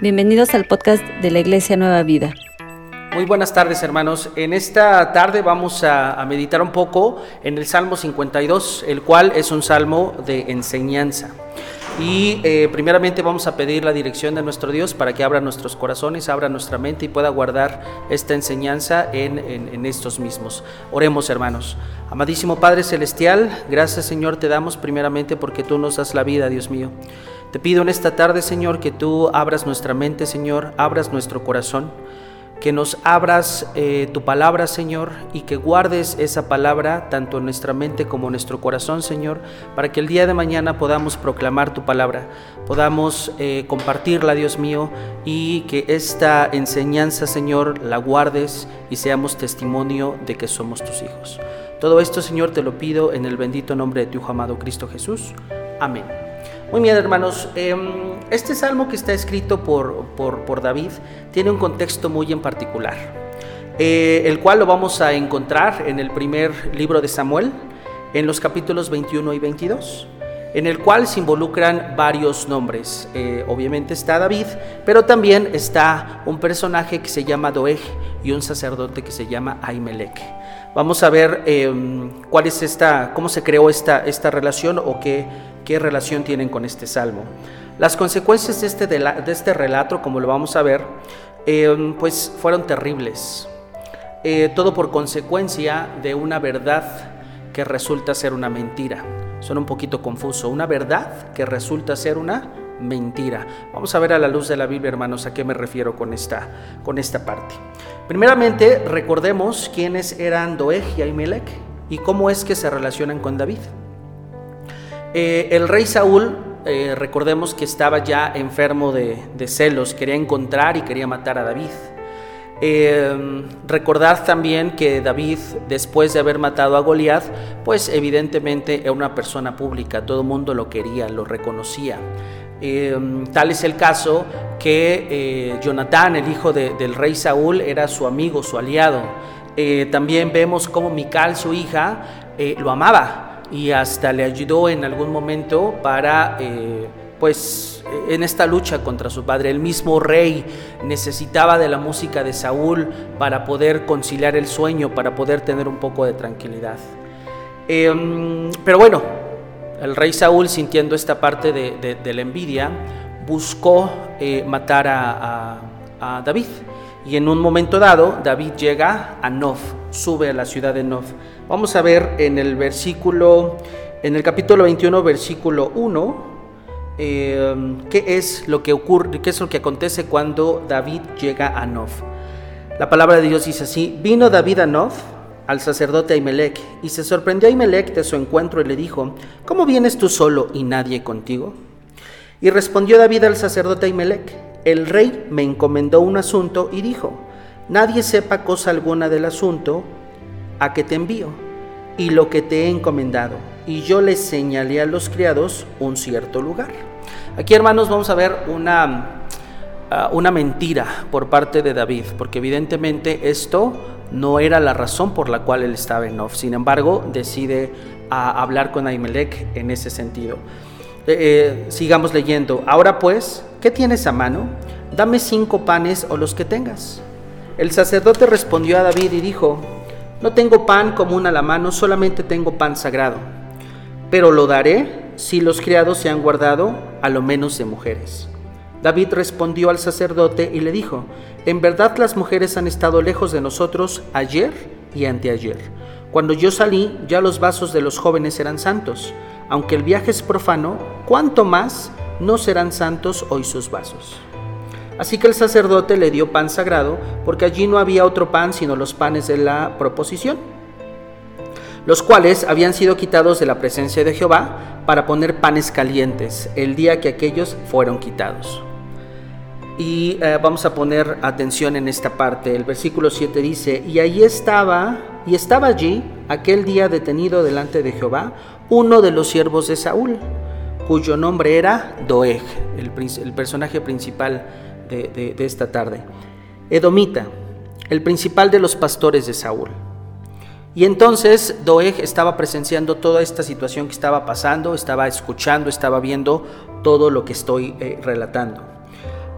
Bienvenidos al podcast de la Iglesia Nueva Vida. Muy buenas tardes hermanos. En esta tarde vamos a, meditar un poco en el Salmo 52, el cual es un salmo de enseñanza. Y eh, primeramente vamos a pedir la dirección de nuestro Dios para que abra nuestros corazones, abra nuestra mente y pueda guardar esta enseñanza en, en estos mismos. Oremos hermanos. Amadísimo Padre Celestial, gracias Señor te damos primeramente porque tú nos das la vida, Dios mío. Te pido en esta tarde, Señor, que tú abras nuestra mente, Señor, abras nuestro corazón, que nos abras eh, tu palabra, Señor, y que guardes esa palabra tanto en nuestra mente como en nuestro corazón, Señor, para que el día de mañana podamos proclamar tu palabra, podamos eh, compartirla, Dios mío, y que esta enseñanza, Señor, la guardes y seamos testimonio de que somos tus hijos. Todo esto, Señor, te lo pido en el bendito nombre de tu amado Cristo Jesús. Amén. Muy bien, hermanos. Em, este salmo que está escrito por, por, David tiene un contexto muy en particular, eh, el cual lo vamos a encontrar en el primer libro de Samuel, en los capítulos 21 y 22 en el cual se involucran varios nombres. Eh, obviamente está David, pero también está un personaje que se llama Doeg y un sacerdote que se llama Aimelech. Vamos a ver em, cuál es esta, cómo se creó esta, esta relación o qué qué relación tienen con este salmo. Las consecuencias de este, de este relato, como lo vamos a ver, eh, pues fueron terribles. Eh, todo por consecuencia de una verdad que resulta ser una mentira. Suena un poquito confuso. Una verdad que resulta ser una mentira. Vamos a ver a la luz de la Biblia, hermanos, a qué me refiero con esta, con esta parte. Primeramente, recordemos quiénes eran Doeg y Ahimelech y cómo es que se relacionan con David. Eh, el rey Saúl, eh, recordemos que estaba ya enfermo de, celos, quería encontrar y quería matar a David. Eh, recordad también que David, después de haber matado a Goliat, pues evidentemente era una persona pública, todo el mundo lo quería, lo reconocía. Tal es el caso que Jonatán, el hijo del rey Saúl, era su amigo, su aliado. también vemos cómo Mical, su hija, lo amaba y hasta le ayudó en algún momento para, eh, pues, en esta lucha contra su padre. El mismo rey necesitaba de la música de Saúl para poder conciliar el sueño, para poder tener un poco de tranquilidad. Em, pero bueno, el rey Saúl, sintiendo esta parte de, la envidia, buscó eh, matar a, David. Y en un momento dado, David llega a Nof, sube a la ciudad de Nof. Vamos a ver en el versículo, en el capítulo 21, versículo 1, eh, qué es lo que ocurre, qué es lo que acontece cuando David llega a Nof. La palabra de Dios dice así: Vino David a Nof al sacerdote Ahimelech y se sorprendió Ahimelech de su encuentro y le dijo: ¿Cómo vienes tú solo y nadie contigo? Y respondió David al sacerdote Ahimelech: El rey me encomendó un asunto y dijo: Nadie sepa cosa alguna del asunto a que te envío y lo que te he encomendado. Y yo le señalé a los criados un cierto lugar. Aquí, hermanos, vamos a ver una, ah, una mentira por parte de David, porque evidentemente esto no era la razón por la cual él estaba en Nof. Sin embargo, decide ah, hablar con Ahimelech en ese sentido. Eh, eh, sigamos leyendo. Ahora pues, ¿qué tienes a mano? Dame cinco panes o los que tengas. El sacerdote respondió a David y dijo, no tengo pan común a la mano, solamente tengo pan sagrado. Pero lo daré si los criados se han guardado a lo menos de mujeres. David respondió al sacerdote y le dijo, en verdad las mujeres han estado lejos de nosotros ayer y anteayer. Cuando yo salí, ya los vasos de los jóvenes eran santos. Aunque el viaje es profano, ¿cuánto más no serán santos hoy sus vasos? Así que el sacerdote le dio pan sagrado, porque allí no había otro pan sino los panes de la proposición, los cuales habían sido quitados de la presencia de Jehová para poner panes calientes el día que aquellos fueron quitados. Y eh, vamos a poner atención en esta parte. El versículo 7 dice, y allí estaba, y estaba allí aquel día detenido delante de Jehová, uno de los siervos de Saúl, cuyo nombre era Doeg, el, el personaje principal de, esta tarde. Edomita, el principal de los pastores de Saúl. Y entonces Doeg estaba presenciando toda esta situación que estaba pasando, estaba escuchando, estaba viendo todo lo que estoy eh, relatando.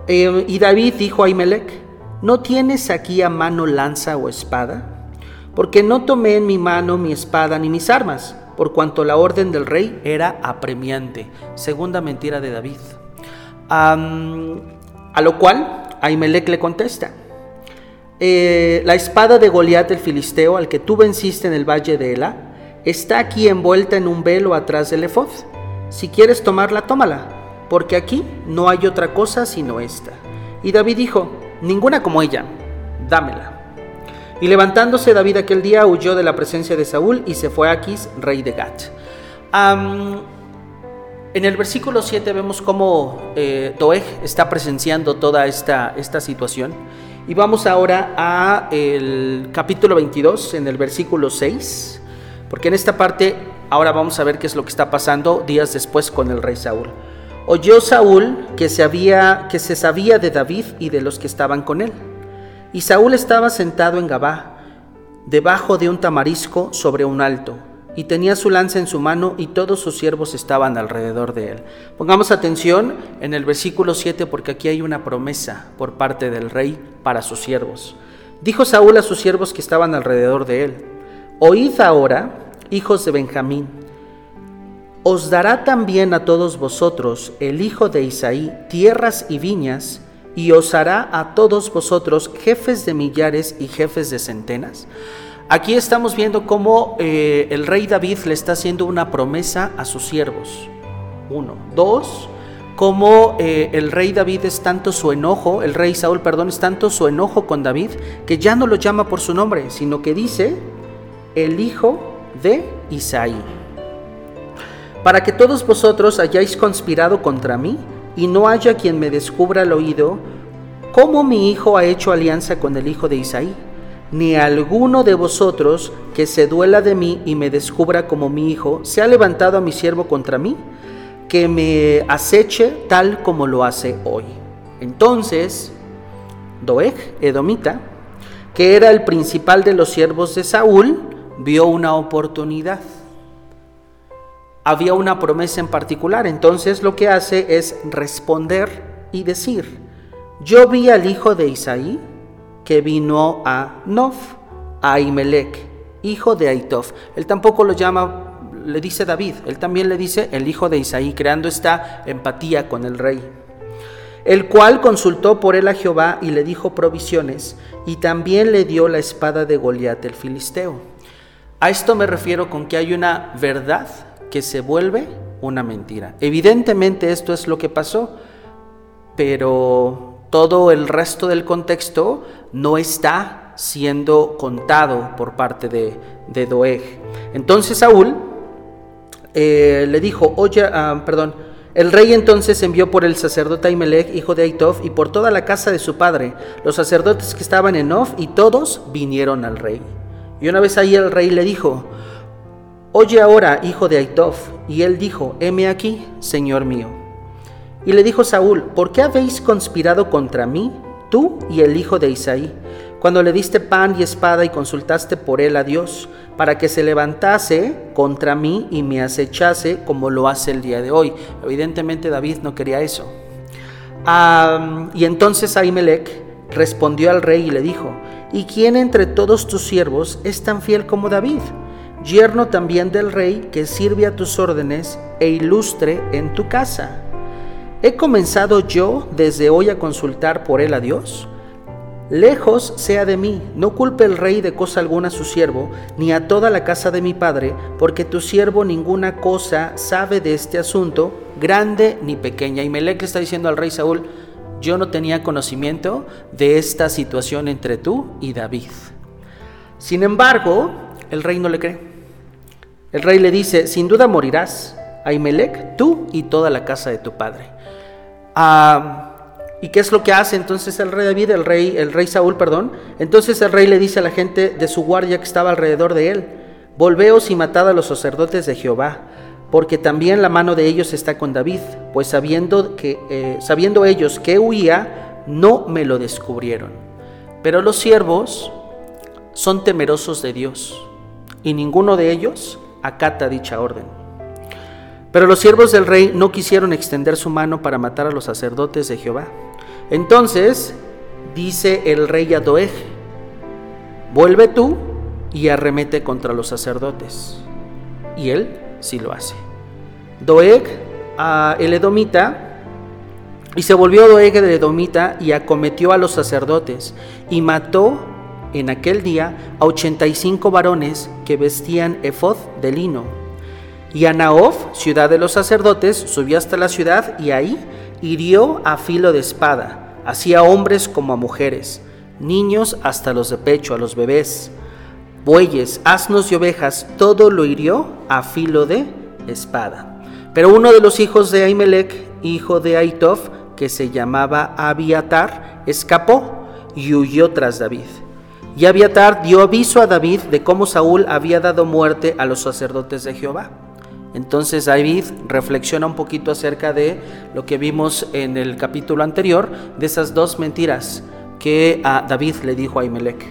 Eh, y David dijo a Imelec, ¿no tienes aquí a mano lanza o espada? Porque no tomé en mi mano mi espada ni mis armas, por cuanto la orden del rey era apremiante. Segunda mentira de David. a lo cual Ahimelech le contesta, eh, la espada de Goliat el filisteo, al que tú venciste en el valle de Ela, está aquí envuelta en un velo atrás del efod. Si quieres tomarla, tómala, porque aquí no hay otra cosa sino esta. Y David dijo, ninguna como ella, dámela. Y levantándose David aquel día huyó de la presencia de Saúl y se fue a Aquis, rey de Gat. en el versículo 7 vemos cómo eh, Doeg está presenciando toda esta, esta situación. Y vamos ahora a el capítulo 22, en el versículo 6, porque en esta parte ahora vamos a ver qué es lo que está pasando días después con el rey Saúl. Oyó Saúl que se, había, que se sabía de David y de los que estaban con él y Saúl estaba sentado en Gabá, debajo de un tamarisco sobre un alto, y tenía su lanza en su mano y todos sus siervos estaban alrededor de él. Pongamos atención en el versículo 7 porque aquí hay una promesa por parte del rey para sus siervos. Dijo Saúl a sus siervos que estaban alrededor de él, Oíd ahora, hijos de Benjamín, os dará también a todos vosotros el hijo de Isaí tierras y viñas, y os hará a todos vosotros jefes de millares y jefes de centenas. Aquí estamos viendo cómo eh, el rey David le está haciendo una promesa a sus siervos. Uno. Dos, cómo eh, el rey David es tanto su enojo, el rey Saúl, perdón, es tanto su enojo con David, que ya no lo llama por su nombre, sino que dice el hijo de Isaí. Para que todos vosotros hayáis conspirado contra mí, y no haya quien me descubra al oído cómo mi hijo ha hecho alianza con el hijo de Isaí, ni alguno de vosotros que se duela de mí y me descubra como mi hijo, se ha levantado a mi siervo contra mí, que me aceche tal como lo hace hoy. Entonces, Doeg, Edomita, que era el principal de los siervos de Saúl, vio una oportunidad había una promesa en particular. Entonces lo que hace es responder y decir, yo vi al hijo de Isaí que vino a Nof, a Imelec, hijo de Aitof. Él tampoco lo llama, le dice David, él también le dice el hijo de Isaí, creando esta empatía con el rey. El cual consultó por él a Jehová y le dijo provisiones, y también le dio la espada de Goliat el filisteo. A esto me refiero con que hay una verdad que se vuelve una mentira. Evidentemente esto es lo que pasó, pero todo el resto del contexto no está siendo contado por parte de, de Doeg. Entonces Saúl eh, le dijo, oye, ah, perdón, el rey entonces envió por el sacerdote Ahimelech, hijo de Aitof, y por toda la casa de su padre, los sacerdotes que estaban en Of, y todos vinieron al rey. Y una vez ahí el rey le dijo, Oye ahora, hijo de Aitof. Y él dijo, heme aquí, señor mío. Y le dijo Saúl, ¿por qué habéis conspirado contra mí, tú y el hijo de Isaí, cuando le diste pan y espada y consultaste por él a Dios, para que se levantase contra mí y me acechase como lo hace el día de hoy? Evidentemente David no quería eso. y entonces Ahimelech respondió al rey y le dijo, ¿y quién entre todos tus siervos es tan fiel como David? Yerno también del rey que sirve a tus órdenes e ilustre en tu casa. ¿He comenzado yo desde hoy a consultar por él a Dios? Lejos sea de mí, no culpe el rey de cosa alguna a su siervo, ni a toda la casa de mi padre, porque tu siervo ninguna cosa sabe de este asunto, grande ni pequeña. Y Melech está diciendo al rey Saúl, yo no tenía conocimiento de esta situación entre tú y David. Sin embargo, el rey no le cree. El rey le dice, sin duda morirás, Ahimelech, tú y toda la casa de tu padre. ¿Y qué es lo que hace entonces el rey David, el rey, el rey Saúl, perdón? Entonces el rey le dice a la gente de su guardia que estaba alrededor de él, volveos y matad a los sacerdotes de Jehová, porque también la mano de ellos está con David, pues sabiendo, que, eh, sabiendo ellos que huía, no me lo descubrieron. Pero los siervos son temerosos de Dios, y ninguno de ellos acata dicha orden. Pero los siervos del rey no quisieron extender su mano para matar a los sacerdotes de Jehová. Entonces dice el rey a Doeg, vuelve tú y arremete contra los sacerdotes. Y él sí lo hace. Doeg, el edomita, y se volvió Doeg el edomita y acometió a los sacerdotes y mató en aquel día a 85 varones que vestían efod de lino. Y a ciudad de los sacerdotes, subió hasta la ciudad y ahí hirió a filo de espada, así a hombres como a mujeres, niños hasta los de pecho, a los bebés, bueyes, asnos y ovejas, todo lo hirió a filo de espada. Pero uno de los hijos de Ahimelech, hijo de Aitof, que se llamaba Abiatar, escapó y huyó tras David. Y Abiatar dio aviso a David de cómo Saúl había dado muerte a los sacerdotes de Jehová. Entonces David reflexiona un poquito acerca de lo que vimos en el capítulo anterior, de esas dos mentiras que a David le dijo a Imelec.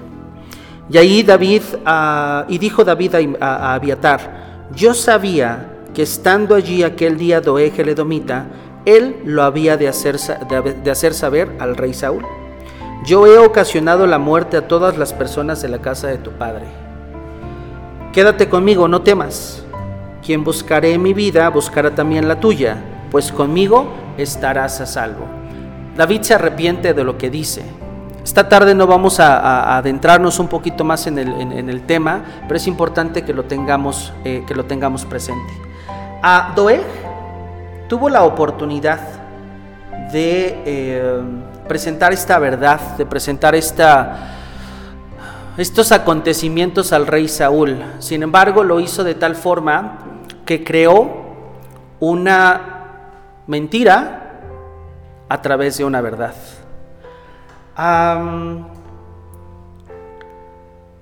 Y ahí David, ah, y dijo David a, Abiatar, yo sabía que estando allí aquel día Doeg el Edomita, él lo había de hacer, de hacer saber al rey Saúl. Yo he ocasionado la muerte a todas las personas de la casa de tu padre. Quédate conmigo, no temas. Quien buscaré mi vida, buscará también la tuya, pues conmigo estarás a salvo. David se arrepiente de lo que dice. Esta tarde no vamos a, adentrarnos un poquito más en el, tema, pero es importante que lo tengamos, eh, que lo tengamos presente. A Doeg tuvo la oportunidad de eh, presentar esta verdad, de presentar esta, estos acontecimientos al rey Saúl. Sin embargo, lo hizo de tal forma que creó una mentira a través de una verdad.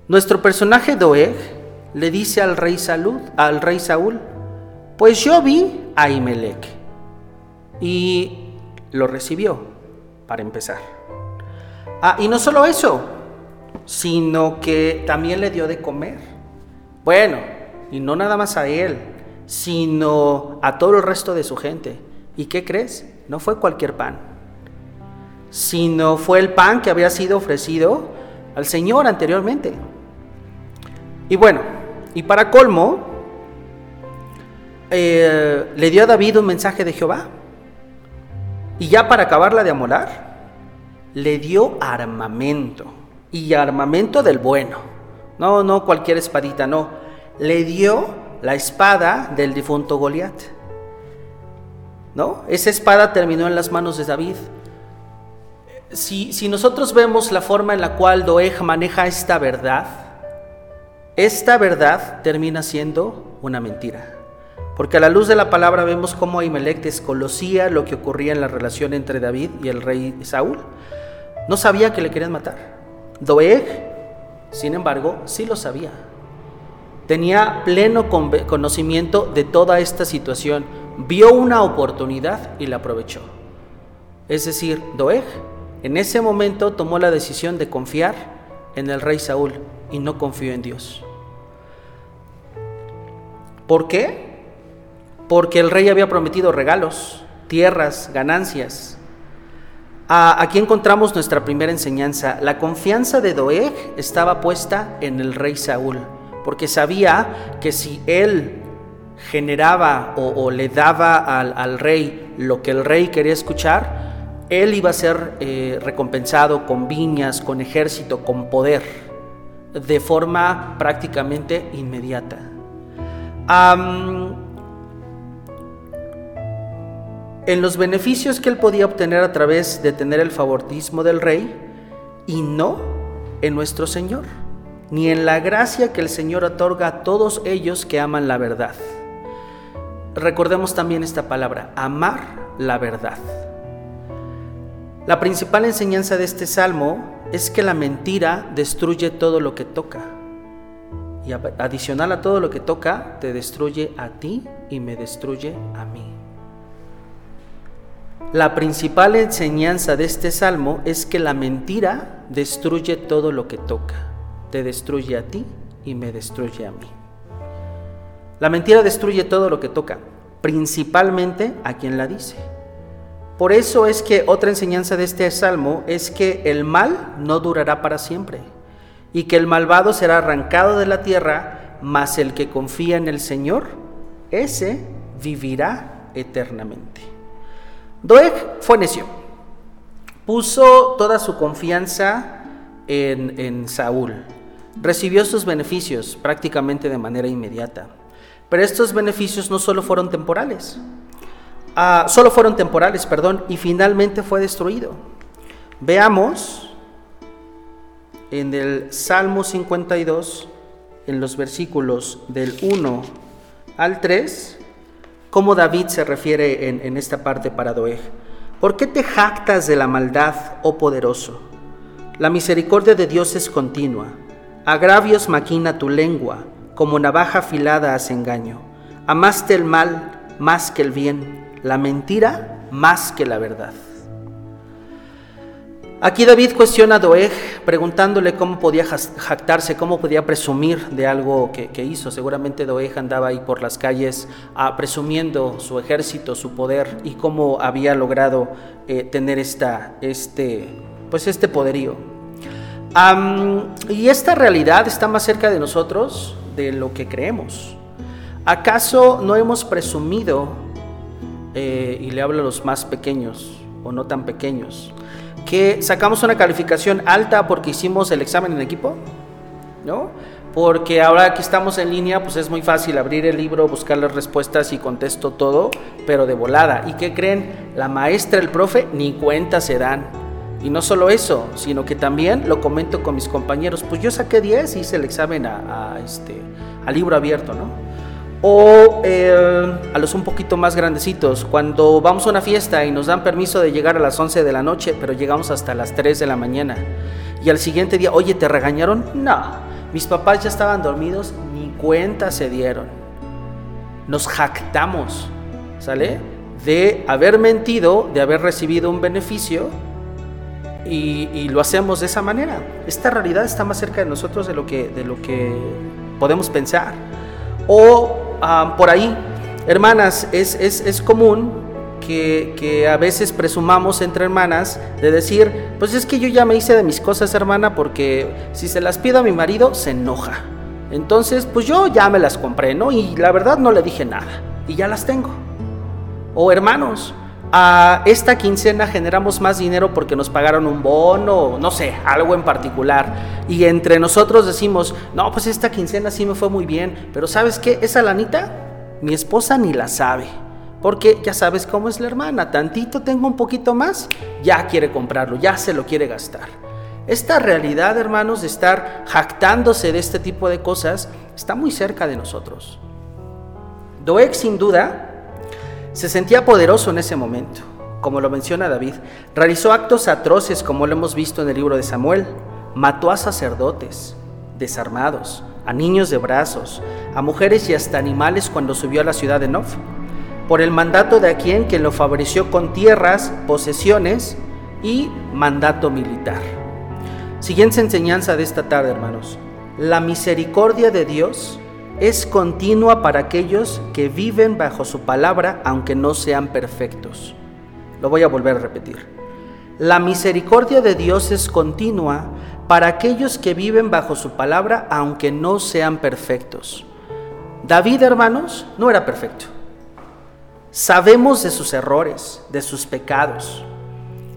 nuestro personaje Doeg le dice al rey, Salud, al rey Saúl, pues yo vi a Imelec y lo recibió para empezar. Ah, y no solo eso, sino que también le dio de comer. Bueno, y no nada más a él, sino a todo el resto de su gente. ¿Y qué crees? No fue cualquier pan, sino fue el pan que había sido ofrecido al Señor anteriormente. Y bueno, y para colmo, eh, le dio a David un mensaje de Jehová. Y ya para acabarla de amolar, le dio armamento. Y armamento del bueno. No, no cualquier espadita, no. Le dio la espada del difunto Goliat. ¿No? Esa espada terminó en las manos de David. Si, si nosotros vemos la forma en la cual Doeg maneja esta verdad, esta verdad termina siendo una mentira. Porque a la luz de la palabra vemos cómo Ahimelech desconocía lo que ocurría en la relación entre David y el rey Saúl. No sabía que le querían matar. Doeg, sin embargo, sí lo sabía. Tenía pleno conocimiento de toda esta situación. Vio una oportunidad y la aprovechó. Es decir, Doeg en ese momento tomó la decisión de confiar en el rey Saúl y no confió en Dios. ¿Por qué? Porque el rey había prometido regalos, tierras, ganancias. Aquí encontramos nuestra primera enseñanza. La confianza de Doeg estaba puesta en el rey Saúl, porque sabía que si él generaba o, le daba al, rey lo que el rey quería escuchar, él iba a ser eh, recompensado con viñas, con ejército, con poder, de forma prácticamente inmediata. En los beneficios que él podía obtener a través de tener el favoritismo del rey y no en nuestro Señor, ni en la gracia que el Señor otorga a todos ellos que aman la verdad. Recordemos también esta palabra, amar la verdad. La principal enseñanza de este salmo es que la mentira destruye todo lo que toca. Y adicional a todo lo que toca, te destruye a ti y me destruye a mí. La principal enseñanza de este salmo es que la mentira destruye todo lo que toca. Te destruye a ti y me destruye a mí. La mentira destruye todo lo que toca, principalmente a quien la dice. Por eso es que otra enseñanza de este salmo es que el mal no durará para siempre y que el malvado será arrancado de la tierra, mas el que confía en el Señor, ese vivirá eternamente. Doeg fue necio, puso toda su confianza en, en Saúl, recibió sus beneficios prácticamente de manera inmediata, pero estos beneficios no solo fueron temporales, Ah, solo fueron temporales, perdón, y finalmente fue destruido. Veamos en el Salmo 52, en los versículos del 1 al 3, cómo David se refiere en, esta parte para Doeg. ¿Por qué te jactas de la maldad, oh poderoso? La misericordia de Dios es continua. Agravios maquina tu lengua, como navaja afilada hace engaño. Amaste el mal más que el bien la mentira más que la verdad. Aquí David cuestiona a Doeg preguntándole cómo podía jactarse, cómo podía presumir de algo que, hizo. Seguramente Doeg andaba ahí por las calles ah, presumiendo su ejército, su poder y cómo había logrado eh, tener esta, este, pues este poderío. y esta realidad está más cerca de nosotros de lo que creemos. ¿Acaso no hemos presumido eh, y le hablo a los más pequeños o no tan pequeños, que sacamos una calificación alta porque hicimos el examen en equipo, ¿no? Porque ahora que estamos en línea, pues es muy fácil abrir el libro, buscar las respuestas y contesto todo, pero de volada. ¿Y qué creen? La maestra, el profe, ni cuenta se dan. Y no solo eso, sino que también lo comento con mis compañeros. Pues yo saqué 10 y hice el examen a, a este, a libro abierto, ¿no? O eh, a los un poquito más grandecitos, cuando vamos a una fiesta y nos dan permiso de llegar a las 11 de la noche, pero llegamos hasta las 3 de la mañana. Y al siguiente día, oye, ¿te regañaron? No, mis papás ya estaban dormidos, ni cuenta se dieron. Nos jactamos, ¿sale? De haber mentido, de haber recibido un beneficio y, y, lo hacemos de esa manera. Esta realidad está más cerca de nosotros de lo que, de lo que podemos pensar. O Ah, por ahí. Hermanas, es, es, común que, que, a veces presumamos entre hermanas de decir, pues es que yo ya me hice de mis cosas, hermana, porque si se las pido a mi marido, se enoja. Entonces, pues yo ya me las compré, ¿no? Y la verdad no le dije nada. Y ya las tengo. O hermanos, a esta quincena generamos más dinero porque nos pagaron un bono, no sé, algo en particular. Y entre nosotros decimos, no, pues esta quincena sí me fue muy bien, pero ¿sabes qué? Esa lanita, mi esposa ni la sabe. Porque ya sabes cómo es la hermana, tantito tengo un poquito más, ya quiere comprarlo, ya se lo quiere gastar. Esta realidad, hermanos, de estar jactándose de este tipo de cosas, está muy cerca de nosotros. Doeg, sin duda, se sentía poderoso en ese momento, como lo menciona David. Realizó actos atroces como lo hemos visto en el libro de Samuel. Mató a sacerdotes desarmados, a niños de brazos, a mujeres y hasta animales cuando subió a la ciudad de Nof. Por el mandato de quien quien lo favoreció con tierras, posesiones y mandato militar. Siguiente enseñanza de esta tarde, hermanos. La misericordia de Dios es continua para aquellos que viven bajo su palabra aunque no sean perfectos. Lo voy a volver a repetir. La misericordia de Dios es continua para aquellos que viven bajo su palabra aunque no sean perfectos. David, hermanos, no era perfecto. Sabemos de sus errores, de sus pecados.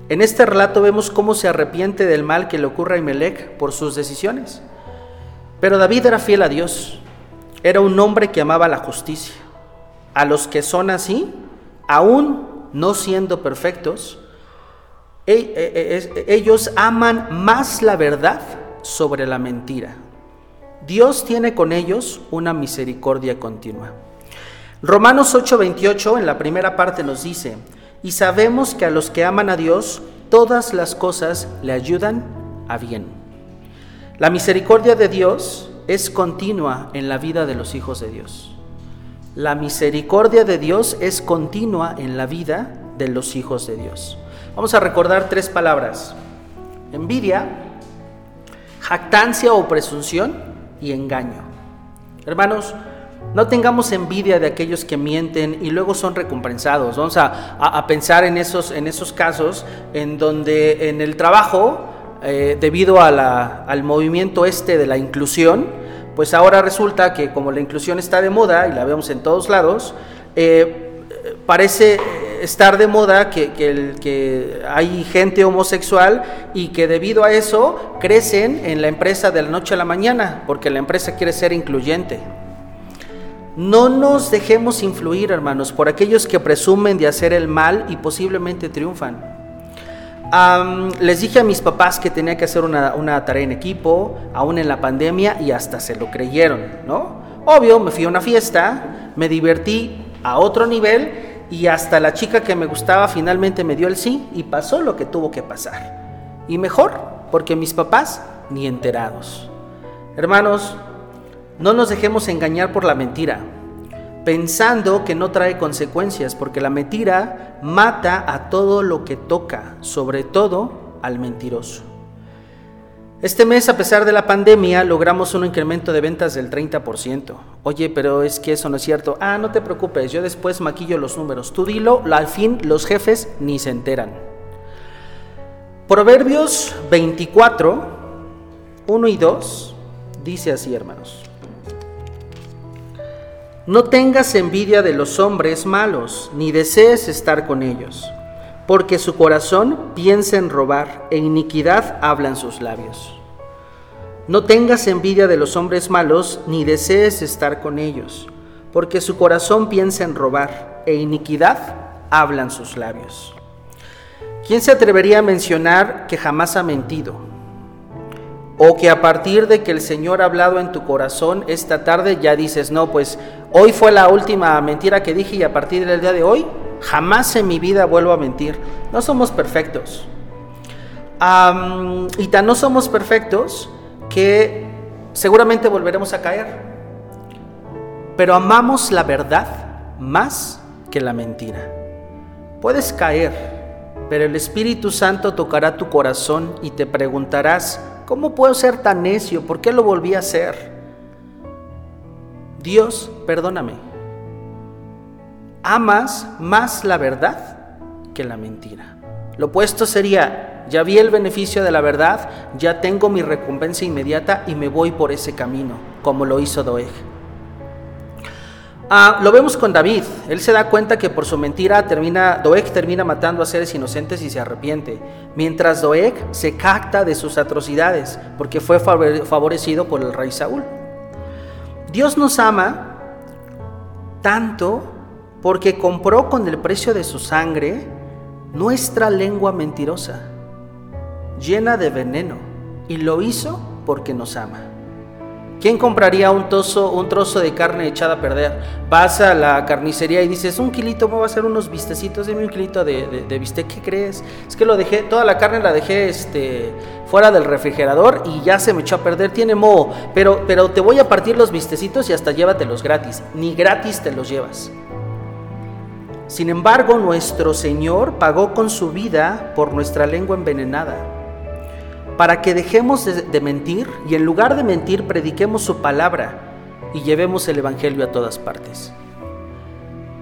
En este relato vemos cómo se arrepiente del mal que le ocurre a Imelec por sus decisiones. Pero David era fiel a Dios era un hombre que amaba la justicia. A los que son así, aún no siendo perfectos, e, e, e, ellos aman más la verdad sobre la mentira. Dios tiene con ellos una misericordia continua. Romanos 8:28 en la primera parte nos dice, y sabemos que a los que aman a Dios, todas las cosas le ayudan a bien. La misericordia de Dios es continua en la vida de los hijos de Dios. La misericordia de Dios es continua en la vida de los hijos de Dios. Vamos a recordar tres palabras. Envidia, jactancia o presunción y engaño. Hermanos, No tengamos envidia de aquellos que mienten y luego son recompensados. Vamos a, pensar en esos, en esos casos en donde en el trabajo, eh, debido al movimiento este de la inclusión, pues ahora resulta que como la inclusión está de moda y la vemos en todos lados, eh, parece estar de moda que, que, hay gente homosexual y que debido a eso crecen en la empresa de la noche a la mañana, porque la empresa quiere ser incluyente. No nos dejemos influir, hermanos, por aquellos que presumen de hacer el mal y posiblemente triunfan. Les dije a mis papás que tenía que hacer una, una, tarea en equipo, aún en la pandemia, y hasta se lo creyeron, ¿no? Obvio, me fui a una fiesta, me divertí a otro nivel y hasta la chica que me gustaba finalmente me dio el sí y pasó lo que tuvo que pasar. Y mejor, porque mis papás ni enterados. Hermanos, no nos dejemos engañar por la mentira, pensando que no trae consecuencias, porque la mentira mata a todo lo que toca, sobre todo al mentiroso. Este mes, a pesar de la pandemia, logramos un incremento de ventas del 30%. Oye, pero es que eso no es cierto. Ah, no te preocupes, yo después maquillo los números. Tú dilo, al fin los jefes ni se enteran. Proverbios 24, 1 y 2, dice así, hermanos. No tengas envidia de los hombres malos, ni desees estar con ellos porque su corazón piensa en robar, e iniquidad hablan sus labios. No tengas envidia de los hombres malos, ni desees estar con ellos, porque su corazón piensa en robar, e iniquidad hablan sus labios. ¿Quién se atrevería a mencionar que jamás ha mentido? O que a partir de que el Señor ha hablado en tu corazón esta tarde ya dices, no, pues hoy fue la última mentira que dije y a partir del día de hoy Jamás en mi vida vuelvo a mentir. No somos perfectos. y tan no somos perfectos que seguramente volveremos a caer. Pero amamos la verdad más que la mentira. Puedes caer, pero el Espíritu Santo tocará tu corazón y te preguntarás, ¿cómo puedo ser tan necio? ¿Por qué lo volví a hacer? Dios, perdóname amas más la verdad que la mentira. Lo opuesto sería, ya vi el beneficio de la verdad, ya tengo mi recompensa inmediata y me voy por ese camino, como lo hizo Doeg. Ah, lo vemos con David. Él se da cuenta que por su mentira termina, Doeg termina matando a seres inocentes y se arrepiente, mientras Doeg se capta de sus atrocidades porque fue favorecido por el rey Saúl. Dios nos ama tanto porque compró con el precio de su sangre nuestra lengua mentirosa, llena de veneno, y lo hizo porque nos ama. ¿Quién compraría un, trozo, un trozo de carne echada a perder? Vas a la carnicería y dices, un kilito, va a hacer unos vistecitos, dime un kilito de, de, bistec, ¿qué crees? Es que lo dejé, toda la carne la dejé este, fuera del refrigerador y ya se me echó a perder, tiene moho, pero, pero te voy a partir los vistecitos y hasta llévatelos gratis, ni gratis te los llevas. Sin embargo, nuestro Señor pagó con su vida por nuestra lengua envenenada, para que dejemos de, mentir y en lugar de mentir prediquemos su palabra y llevemos el Evangelio a todas partes.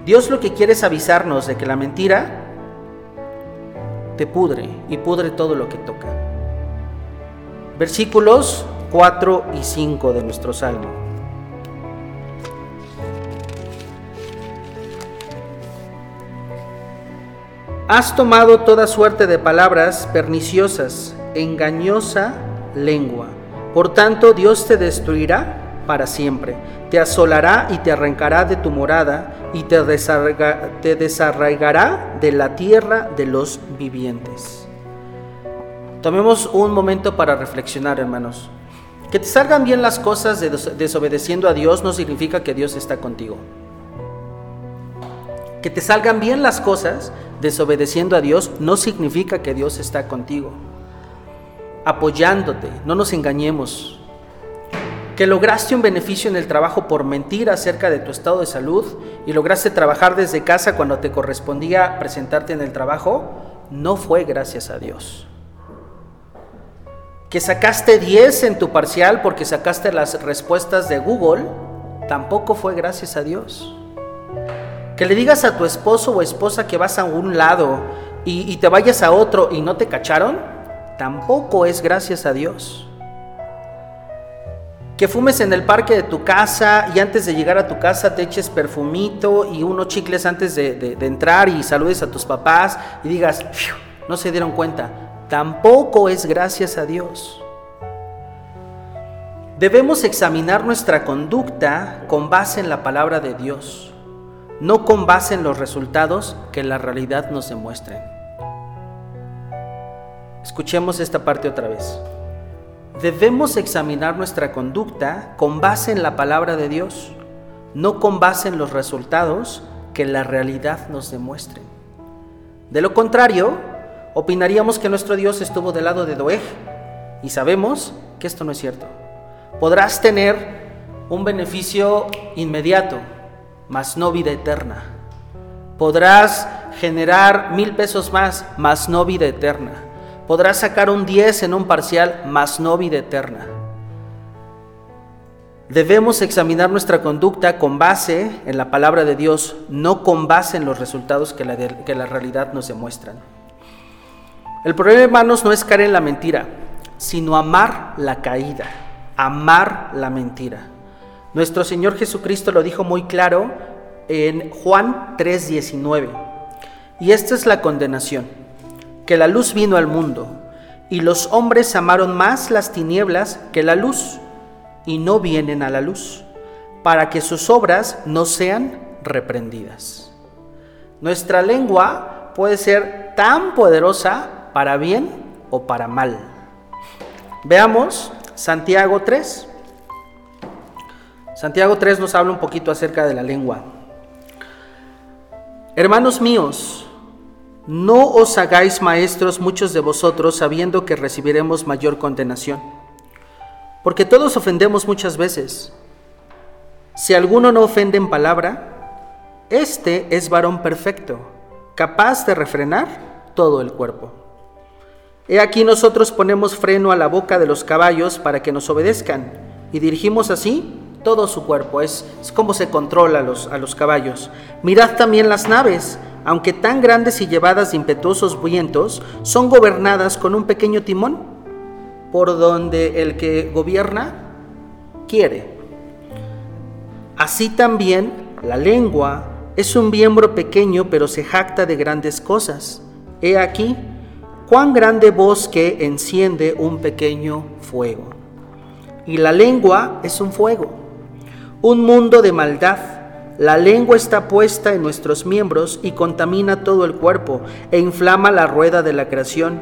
Dios lo que quiere es avisarnos de que la mentira te pudre y pudre todo lo que toca. Versículos 4 y 5 de nuestro Salmo. Has tomado toda suerte de palabras perniciosas, engañosa lengua. Por tanto, Dios te destruirá para siempre, te asolará y te arrancará de tu morada y te, desarraigará de la tierra de los vivientes. Tomemos un momento para reflexionar, hermanos. Que te salgan bien las cosas desobedeciendo a Dios no significa que Dios está contigo. Que te salgan bien las cosas desobedeciendo a Dios no significa que Dios está contigo, apoyándote, no nos engañemos. Que lograste un beneficio en el trabajo por mentir acerca de tu estado de salud y lograste trabajar desde casa cuando te correspondía presentarte en el trabajo, no fue gracias a Dios. Que sacaste 10 en tu parcial porque sacaste las respuestas de Google, tampoco fue gracias a Dios. Que le digas a tu esposo o esposa que vas a un lado y, y te vayas a otro y no te cacharon, tampoco es gracias a Dios. Que fumes en el parque de tu casa y antes de llegar a tu casa te eches perfumito y unos chicles antes de, entrar y saludes a tus papás y digas, no se dieron cuenta. Tampoco es gracias a Dios. Debemos examinar nuestra conducta con base en la palabra de Dios, no con base en los resultados que la realidad nos demuestren. Escuchemos esta parte otra vez. Debemos examinar nuestra conducta con base en la palabra de Dios, no con base en los resultados que la realidad nos demuestre. De lo contrario, opinaríamos que nuestro Dios estuvo del lado de Doeg y sabemos que esto no es cierto. Podrás tener un beneficio inmediato, mas no vida eterna. Podrás generar mil pesos más, mas no vida eterna. Podrás sacar un 10 en un parcial, mas no vida eterna. Debemos examinar nuestra conducta con base en la palabra de Dios, no con base en los resultados que la, realidad nos demuestran. El problema, hermanos, no es caer en la mentira, sino amar la caída, amar la mentira. Nuestro Señor Jesucristo lo dijo muy claro en Juan 3:19. Y esta es la condenación que la luz vino al mundo, y los hombres amaron más las tinieblas que la luz, y no vienen a la luz, para que sus obras no sean reprendidas. Nuestra lengua puede ser tan poderosa para bien o para mal. Veamos Santiago 3. Santiago 3 nos habla un poquito acerca de la lengua. Hermanos míos, no os hagáis maestros muchos de vosotros sabiendo que recibiremos mayor condenación. Porque todos ofendemos muchas veces. Si alguno no ofende en palabra, este es varón perfecto, capaz de refrenar todo el cuerpo. He aquí nosotros ponemos freno a la boca de los caballos para que nos obedezcan y dirigimos así todo su cuerpo. Es, como se controla los, a los caballos. Mirad también las naves aunque tan grandes y llevadas de impetuosos vientos, son gobernadas con un pequeño timón, por donde el que gobierna quiere. Así también la lengua es un miembro pequeño, pero se jacta de grandes cosas. He aquí cuán grande bosque enciende un pequeño fuego. Y la lengua es un fuego, un mundo de maldad la lengua está puesta en nuestros miembros y contamina todo el cuerpo e inflama la rueda de la creación,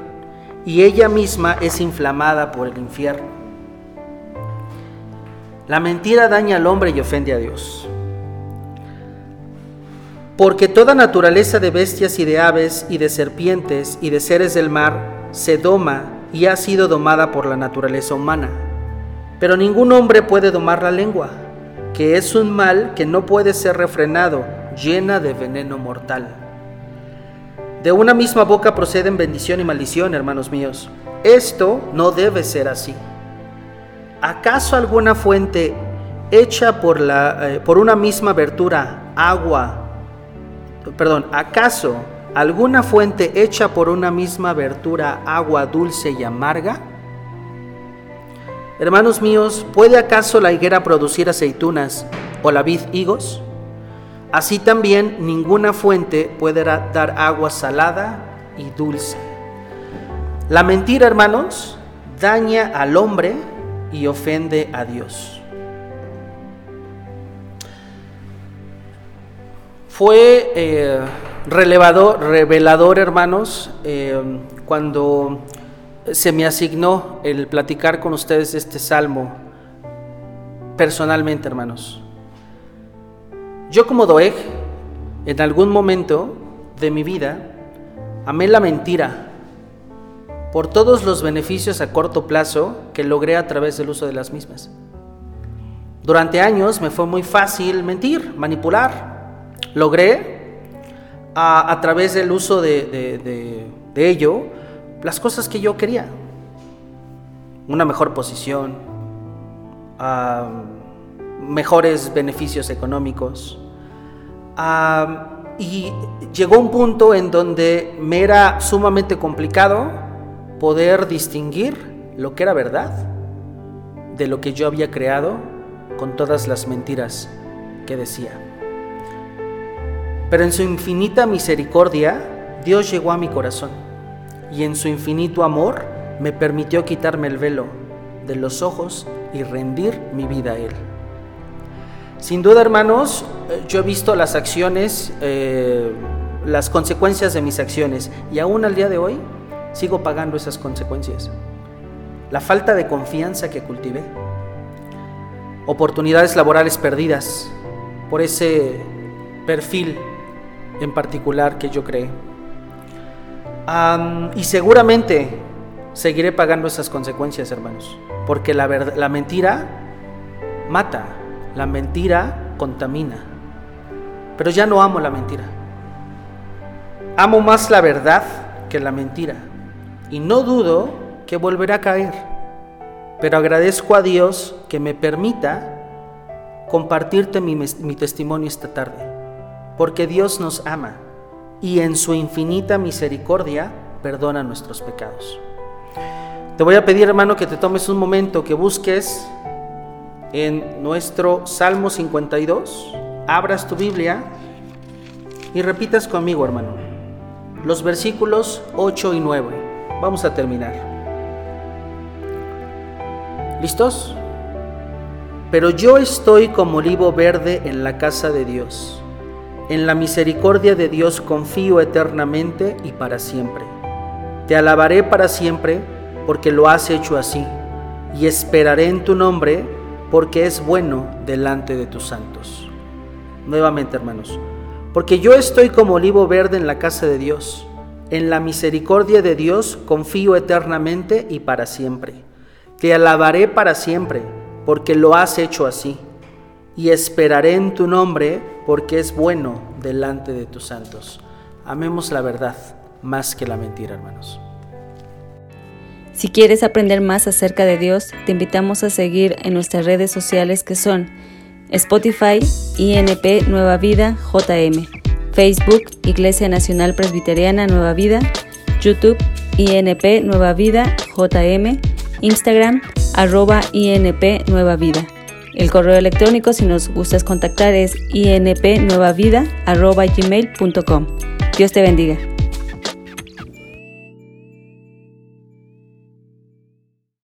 y ella misma es inflamada por el infierno. La mentira daña al hombre y ofende a Dios. Porque toda naturaleza de bestias y de aves y de serpientes y de seres del mar se doma y ha sido domada por la naturaleza humana. Pero ningún hombre puede domar la lengua que es un mal que no puede ser refrenado, llena de veneno mortal. De una misma boca proceden bendición y maldición, hermanos míos. Esto no debe ser así. ¿Acaso alguna fuente hecha por, la, eh, por una misma abertura, agua, perdón, acaso alguna fuente hecha por una misma abertura, agua dulce y amarga? Hermanos míos, ¿puede acaso la higuera producir aceitunas o la vid higos? Así también ninguna fuente puede dar agua salada y dulce. La mentira, hermanos, daña al hombre y ofende a Dios. Fue eh, revelador, hermanos, eh, cuando se me asignó el platicar con ustedes este salmo personalmente, hermanos. Yo como Doeg, en algún momento de mi vida, amé la mentira por todos los beneficios a corto plazo que logré a través del uso de las mismas. Durante años me fue muy fácil mentir, manipular. Logré a, través del uso de ello las cosas que yo quería. Una mejor posición, mejores beneficios económicos. y llegó un punto en donde me era sumamente complicado poder distinguir lo que era verdad de lo que yo había creado con todas las mentiras que decía. Pero en su infinita misericordia, Dios llegó a mi corazón y en su infinito amor me permitió quitarme el velo de los ojos y rendir mi vida a Él. Sin duda, hermanos, eh, yo he visto las acciones, eh, las consecuencias de mis acciones y aún al día de hoy sigo pagando esas consecuencias. La falta de confianza que cultivé, oportunidades laborales perdidas por ese perfil en particular que yo creé. Y seguramente seguiré pagando esas consecuencias, hermanos, porque la, la mentira mata, la mentira contamina. Pero ya no amo la mentira. Amo más la verdad que la mentira. Y no dudo que volverá a caer. Pero agradezco a Dios que me permita compartirte mi testimonio esta tarde. Porque Dios nos ama y en su infinita misericordia perdona nuestros pecados. Te voy a pedir, hermano, que te tomes un momento, que busques en nuestro Salmo 52, abras tu Biblia y repitas conmigo, hermano, los versículos 8 y 9. Vamos a terminar. ¿Listos? Pero yo estoy como olivo verde en la casa de Dios. En la misericordia de Dios confío eternamente y para siempre. Te alabaré para siempre porque lo has hecho así, y esperaré en tu nombre, porque es bueno delante de tus santos. Nuevamente, hermanos, porque yo estoy como olivo verde en la casa de Dios. En la misericordia de Dios confío eternamente y para siempre. Te alabaré para siempre, porque lo has hecho así. Y esperaré en tu nombre, porque es bueno delante de tus santos. Amemos la verdad más que la mentira, hermanos. Si quieres aprender más acerca de Dios, te invitamos a seguir en nuestras redes sociales que son Spotify, INP Nueva Vida, JM, Facebook, Iglesia Nacional Presbiteriana Nueva Vida, YouTube, INP Nueva Vida, JM, Instagram, arroba INP Nueva Vida. El correo electrónico si nos gustas contactar es inpnuevavida arroba gmail.com. Dios te bendiga.